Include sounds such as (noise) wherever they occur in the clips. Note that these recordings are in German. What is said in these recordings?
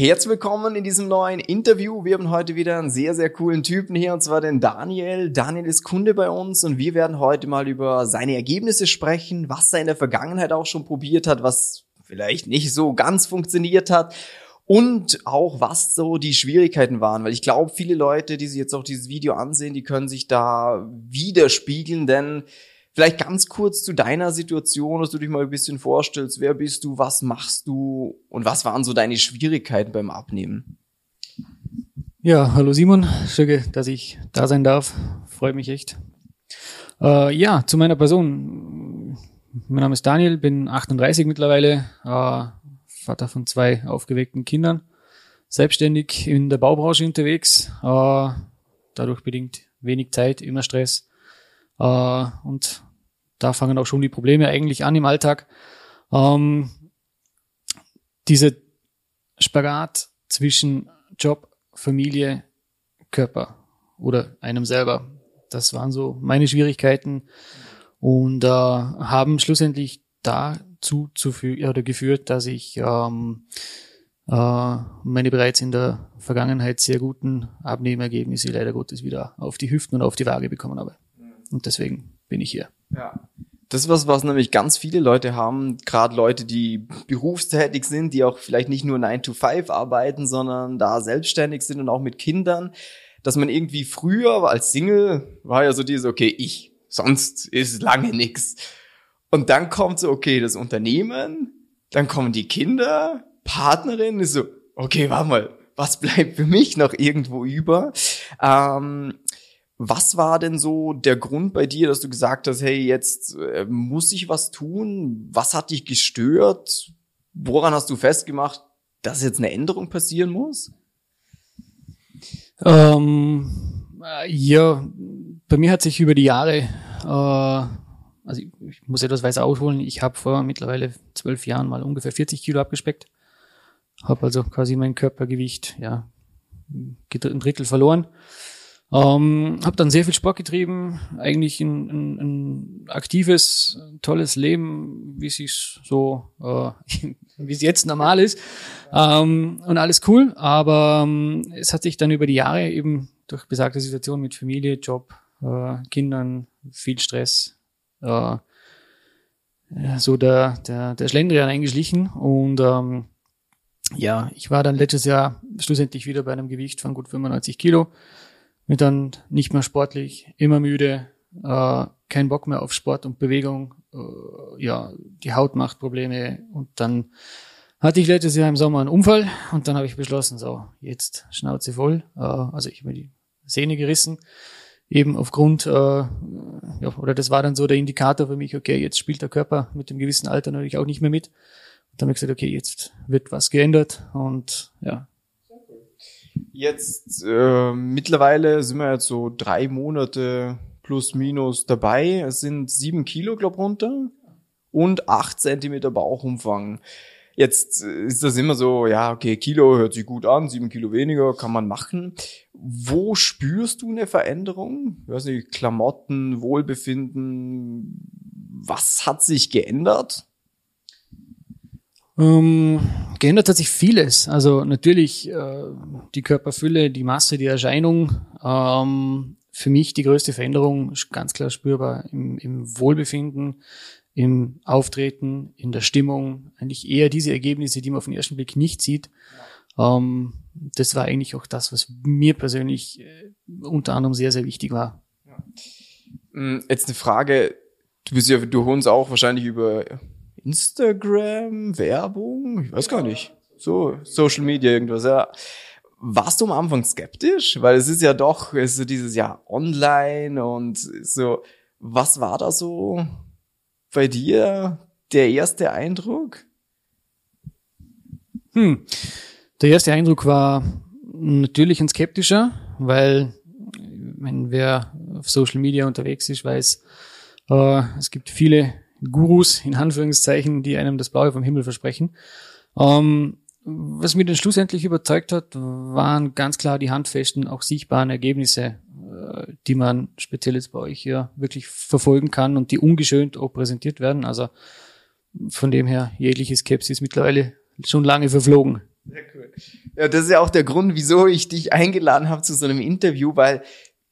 Herzlich willkommen in diesem neuen Interview. Wir haben heute wieder einen sehr, sehr coolen Typen hier, und zwar den Daniel. Daniel ist Kunde bei uns und wir werden heute mal über seine Ergebnisse sprechen, was er in der Vergangenheit auch schon probiert hat, was vielleicht nicht so ganz funktioniert hat und auch was so die Schwierigkeiten waren, weil ich glaube, viele Leute, die sich jetzt auch dieses Video ansehen, die können sich da widerspiegeln, denn Vielleicht ganz kurz zu deiner Situation, dass du dich mal ein bisschen vorstellst. Wer bist du? Was machst du? Und was waren so deine Schwierigkeiten beim Abnehmen? Ja, hallo Simon. Schön, dass ich da sein darf. Freut mich echt. Äh, ja, zu meiner Person. Mein Name ist Daniel, bin 38 mittlerweile, äh, Vater von zwei aufgeweckten Kindern, selbstständig in der Baubranche unterwegs, äh, dadurch bedingt wenig Zeit, immer Stress äh, und da fangen auch schon die Probleme eigentlich an im Alltag. Ähm, diese Spagat zwischen Job, Familie, Körper oder einem selber. Das waren so meine Schwierigkeiten und äh, haben schlussendlich dazu zu oder geführt, dass ich ähm, äh, meine bereits in der Vergangenheit sehr guten Abnehmergebnisse leider Gottes wieder auf die Hüften und auf die Waage bekommen habe. Und deswegen bin ich hier. Ja. Das ist was, was nämlich ganz viele Leute haben, gerade Leute, die berufstätig sind, die auch vielleicht nicht nur 9 to 5 arbeiten, sondern da selbstständig sind und auch mit Kindern, dass man irgendwie früher als Single war ja so diese, okay, ich, sonst ist lange nix. Und dann kommt so, okay, das Unternehmen, dann kommen die Kinder, Partnerin, ist so, okay, warte mal, was bleibt für mich noch irgendwo über? Ähm, was war denn so der Grund bei dir, dass du gesagt hast, hey, jetzt äh, muss ich was tun? Was hat dich gestört? Woran hast du festgemacht, dass jetzt eine Änderung passieren muss? Ähm, äh, ja, bei mir hat sich über die Jahre, äh, also ich, ich muss etwas weiter ausholen, ich habe vor mittlerweile zwölf Jahren mal ungefähr 40 Kilo abgespeckt, habe also quasi mein Körpergewicht ja ein Drittel verloren ähm, habe dann sehr viel Sport getrieben, eigentlich ein, ein, ein aktives, tolles Leben, wie es so, äh, (laughs) wie es jetzt normal ist. Ähm, und alles cool, aber ähm, es hat sich dann über die Jahre eben durch besagte Situation mit Familie, Job, äh, Kindern, viel Stress, äh, so der, der, der Schlendrian eingeschlichen und ähm, ja, ich war dann letztes Jahr schlussendlich wieder bei einem Gewicht von gut 95 Kilo wird dann nicht mehr sportlich, immer müde, äh, kein Bock mehr auf Sport und Bewegung, äh, ja, die Haut macht Probleme. Und dann hatte ich letztes Jahr im Sommer einen Unfall und dann habe ich beschlossen, so, jetzt Schnauze voll, äh, also ich habe mir die Sehne gerissen, eben aufgrund, äh, ja, oder das war dann so der Indikator für mich, okay, jetzt spielt der Körper mit dem gewissen Alter natürlich auch nicht mehr mit. Und dann habe ich gesagt, okay, jetzt wird was geändert. Und ja, Jetzt äh, mittlerweile sind wir jetzt so drei Monate plus minus dabei. Es sind sieben Kilo, glaub runter und acht Zentimeter Bauchumfang. Jetzt äh, ist das immer so, ja, okay, Kilo hört sich gut an, sieben Kilo weniger kann man machen. Wo spürst du eine Veränderung? Ich weiß nicht, Klamotten, Wohlbefinden, was hat sich geändert? Ähm, geändert hat sich vieles. Also natürlich äh, die Körperfülle, die Masse, die Erscheinung. Ähm, für mich die größte Veränderung ganz klar spürbar im, im Wohlbefinden, im Auftreten, in der Stimmung. Eigentlich eher diese Ergebnisse, die man auf den ersten Blick nicht sieht. Ähm, das war eigentlich auch das, was mir persönlich äh, unter anderem sehr, sehr wichtig war. Hm, jetzt eine Frage. Du bist ja durch uns auch wahrscheinlich über Instagram, Werbung, ich weiß gar nicht. So, Social Media, irgendwas, ja. Warst du am Anfang skeptisch? Weil es ist ja doch, es ist so dieses Jahr online und so, was war da so bei dir der erste Eindruck? Hm. Der erste Eindruck war natürlich ein skeptischer, weil wenn wer auf Social Media unterwegs ist, weiß, äh, es gibt viele Gurus, in Anführungszeichen, die einem das Blaue vom Himmel versprechen. Ähm, was mich dann schlussendlich überzeugt hat, waren ganz klar die handfesten, auch sichtbaren Ergebnisse, äh, die man speziell jetzt bei euch hier wirklich verfolgen kann und die ungeschönt auch präsentiert werden. Also von dem her jegliche Skepsis mittlerweile schon lange verflogen. Sehr cool. Ja, das ist ja auch der Grund, wieso ich dich eingeladen habe zu so einem Interview, weil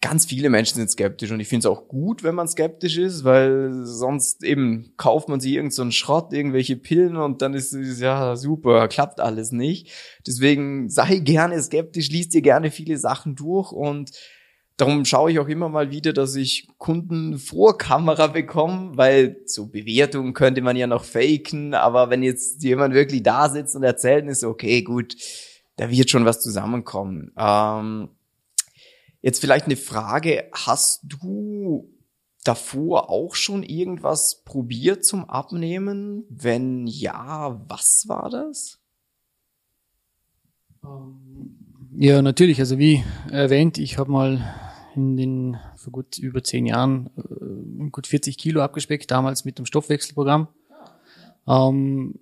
ganz viele Menschen sind skeptisch und ich finde es auch gut, wenn man skeptisch ist, weil sonst eben kauft man sich irgend so Schrott, irgendwelche Pillen und dann ist es ja super, klappt alles nicht. Deswegen sei (laughs) gerne skeptisch, liest dir gerne viele Sachen durch und darum schaue ich auch immer mal wieder, dass ich Kunden vor Kamera bekomme, weil so Bewertungen könnte man ja noch faken, aber wenn jetzt jemand wirklich da sitzt und erzählt, ist okay, gut, da wird schon was zusammenkommen. Ähm, Jetzt vielleicht eine Frage, hast du davor auch schon irgendwas probiert zum Abnehmen? Wenn ja, was war das? Ähm, ja, natürlich. Also wie erwähnt, ich habe mal in den vor gut über zehn Jahren äh, gut 40 Kilo abgespeckt, damals mit dem Stoffwechselprogramm. Ähm,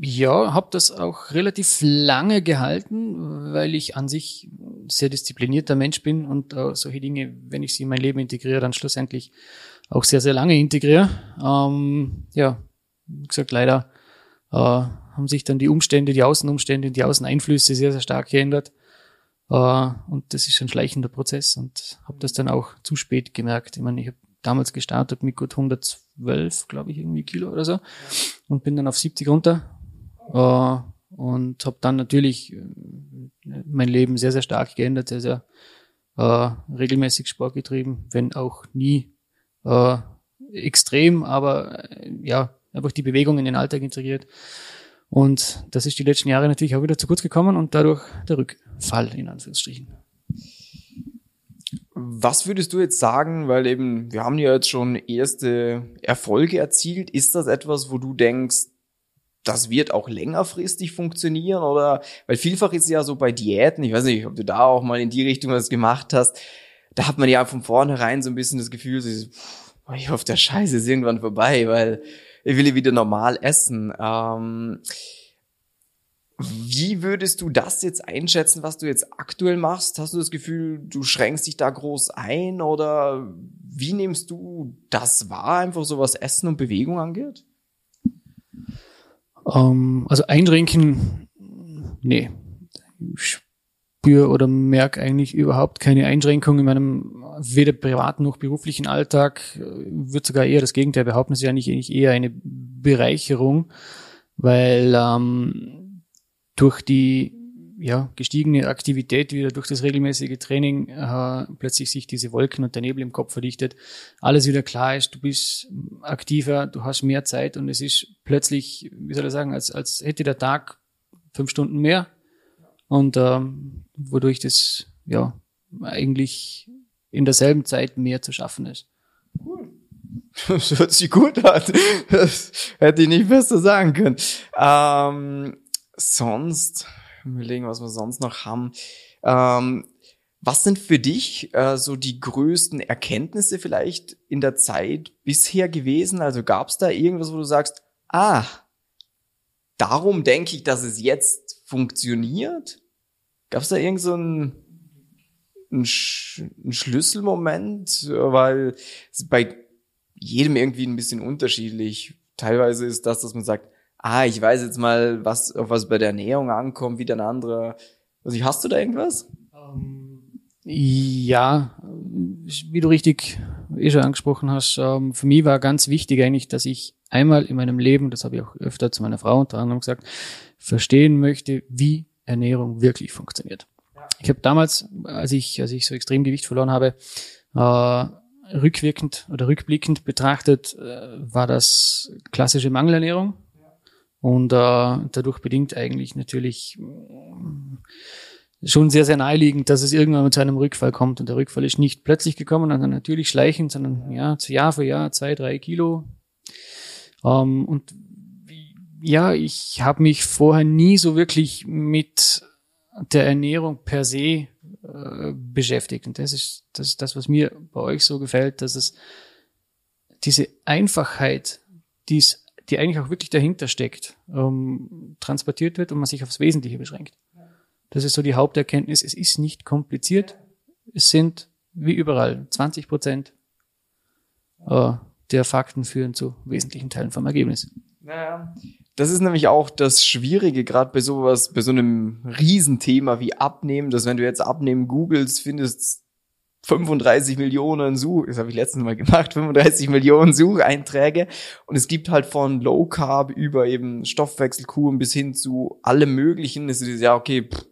ja, habe das auch relativ lange gehalten, weil ich an sich sehr disziplinierter Mensch bin und äh, solche Dinge, wenn ich sie in mein Leben integriere, dann schlussendlich auch sehr, sehr lange integriere. Ähm, ja, wie gesagt, leider äh, haben sich dann die Umstände, die Außenumstände, die Außeneinflüsse sehr, sehr stark geändert. Äh, und das ist ein schleichender Prozess und habe das dann auch zu spät gemerkt. Ich meine, ich habe damals gestartet mit gut 112, glaube ich, irgendwie Kilo oder so und bin dann auf 70 runter äh, und habe dann natürlich äh, mein Leben sehr, sehr stark geändert, sehr, sehr äh, regelmäßig Sport getrieben, wenn auch nie äh, extrem, aber äh, ja, einfach die Bewegung in den Alltag integriert. Und das ist die letzten Jahre natürlich auch wieder zu kurz gekommen und dadurch der Rückfall in Anführungsstrichen. Was würdest du jetzt sagen, weil eben wir haben ja jetzt schon erste Erfolge erzielt, ist das etwas, wo du denkst, das wird auch längerfristig funktionieren oder, weil vielfach ist ja so bei Diäten, ich weiß nicht, ob du da auch mal in die Richtung was gemacht hast, da hat man ja von vornherein so ein bisschen das Gefühl, so, ich hoffe, der Scheiß ist irgendwann vorbei, weil ich will wieder normal essen. Ähm, wie würdest du das jetzt einschätzen, was du jetzt aktuell machst? Hast du das Gefühl, du schränkst dich da groß ein oder wie nimmst du das wahr, einfach so was Essen und Bewegung angeht? Ähm, also einschränken, nee. Ich spüre oder merke eigentlich überhaupt keine Einschränkung in meinem weder privaten noch beruflichen Alltag. Würde sogar eher das Gegenteil behaupten. Es ist eigentlich eher eine Bereicherung, weil ähm, durch die ja, gestiegene Aktivität wieder durch das regelmäßige Training äh, plötzlich sich diese Wolken und der Nebel im Kopf verdichtet, alles wieder klar ist, du bist aktiver, du hast mehr Zeit und es ist plötzlich, wie soll ich sagen, als, als hätte der Tag fünf Stunden mehr und ähm, wodurch das ja eigentlich in derselben Zeit mehr zu schaffen ist. (laughs) Das hört sich gut an. Das hätte ich nicht besser sagen können. Ähm, sonst überlegen, was wir sonst noch haben. Ähm, was sind für dich äh, so die größten Erkenntnisse vielleicht in der Zeit bisher gewesen? Also gab es da irgendwas, wo du sagst, ah, darum denke ich, dass es jetzt funktioniert? Gab es da irgend so ein, ein, Sch ein Schlüsselmoment? Weil bei jedem irgendwie ein bisschen unterschiedlich. Teilweise ist das, dass man sagt, ah, ich weiß jetzt mal, was, auf was bei der Ernährung ankommt, wie der andere. Also hast du da irgendwas? Ähm, ja, wie du richtig eh schon angesprochen hast, ähm, für mich war ganz wichtig eigentlich, dass ich einmal in meinem Leben, das habe ich auch öfter zu meiner Frau unter anderem gesagt, verstehen möchte, wie Ernährung wirklich funktioniert. Ich habe damals, als ich, als ich so extrem Gewicht verloren habe, äh, rückwirkend oder rückblickend betrachtet, äh, war das klassische Mangelernährung. Und äh, dadurch bedingt eigentlich natürlich äh, schon sehr, sehr naheliegend, dass es irgendwann zu einem Rückfall kommt. Und der Rückfall ist nicht plötzlich gekommen, sondern natürlich schleichend, sondern ja, Jahr für Jahr zwei, drei Kilo. Ähm, und ja, ich habe mich vorher nie so wirklich mit der Ernährung per se äh, beschäftigt. Und das ist, das ist das, was mir bei euch so gefällt, dass es diese Einfachheit, die es die eigentlich auch wirklich dahinter steckt, ähm, transportiert wird und man sich aufs Wesentliche beschränkt. Das ist so die Haupterkenntnis. Es ist nicht kompliziert. Es sind wie überall 20 Prozent äh, der Fakten führen zu wesentlichen Teilen vom Ergebnis. Naja. Das ist nämlich auch das Schwierige, gerade bei sowas, bei so einem Riesenthema wie Abnehmen, dass wenn du jetzt Abnehmen googelst, findest 35 Millionen Such, das habe ich letztens mal gemacht, 35 Millionen Sucheinträge und es gibt halt von Low Carb über eben Stoffwechselkuren bis hin zu allem möglichen, es ist ja okay, pff,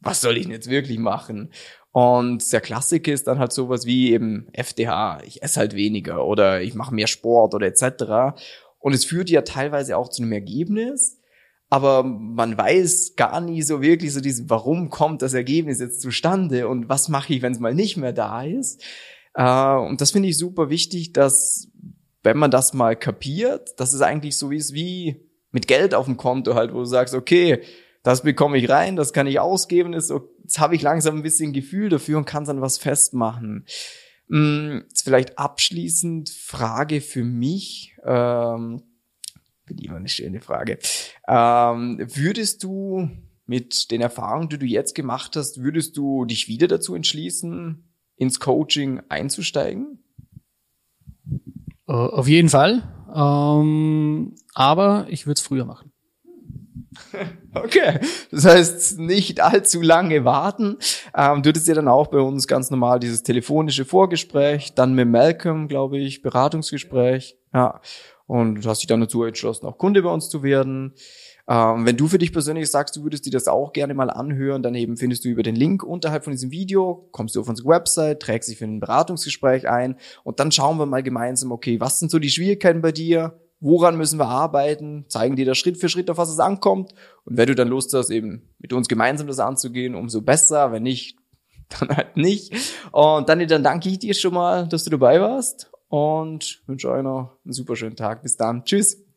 was soll ich denn jetzt wirklich machen? Und der Klassiker ist dann halt sowas wie eben FDH, ich esse halt weniger oder ich mache mehr Sport oder etc. Und es führt ja teilweise auch zu einem Ergebnis, aber man weiß gar nie so wirklich so diesen, warum kommt das Ergebnis jetzt zustande und was mache ich, wenn es mal nicht mehr da ist. Äh, und das finde ich super wichtig, dass wenn man das mal kapiert, dass es eigentlich so ist wie mit Geld auf dem Konto halt, wo du sagst, okay, das bekomme ich rein, das kann ich ausgeben, ist, jetzt habe ich langsam ein bisschen Gefühl dafür und kann dann was festmachen. Hm, jetzt vielleicht abschließend Frage für mich. Ähm, bin immer eine schöne Frage. Ähm, würdest du mit den Erfahrungen, die du jetzt gemacht hast, würdest du dich wieder dazu entschließen, ins Coaching einzusteigen? Uh, auf jeden Fall. Ähm, aber ich würde es früher machen. (laughs) Okay, das heißt nicht allzu lange warten. Ähm, du hattest ja dann auch bei uns ganz normal dieses telefonische Vorgespräch, dann mit Malcolm, glaube ich, Beratungsgespräch. Ja, und hast dich dann dazu entschlossen, auch Kunde bei uns zu werden. Ähm, wenn du für dich persönlich sagst, du würdest dir das auch gerne mal anhören, dann eben findest du über den Link unterhalb von diesem Video, kommst du auf unsere Website, trägst dich für ein Beratungsgespräch ein und dann schauen wir mal gemeinsam, okay, was sind so die Schwierigkeiten bei dir? woran müssen wir arbeiten, zeigen dir da Schritt für Schritt, auf was es ankommt. Und wenn du dann Lust hast, eben mit uns gemeinsam das anzugehen, umso besser. Wenn nicht, (laughs) dann halt nicht. Und dann, dann danke ich dir schon mal, dass du dabei warst und wünsche euch noch einen super schönen Tag. Bis dann. Tschüss.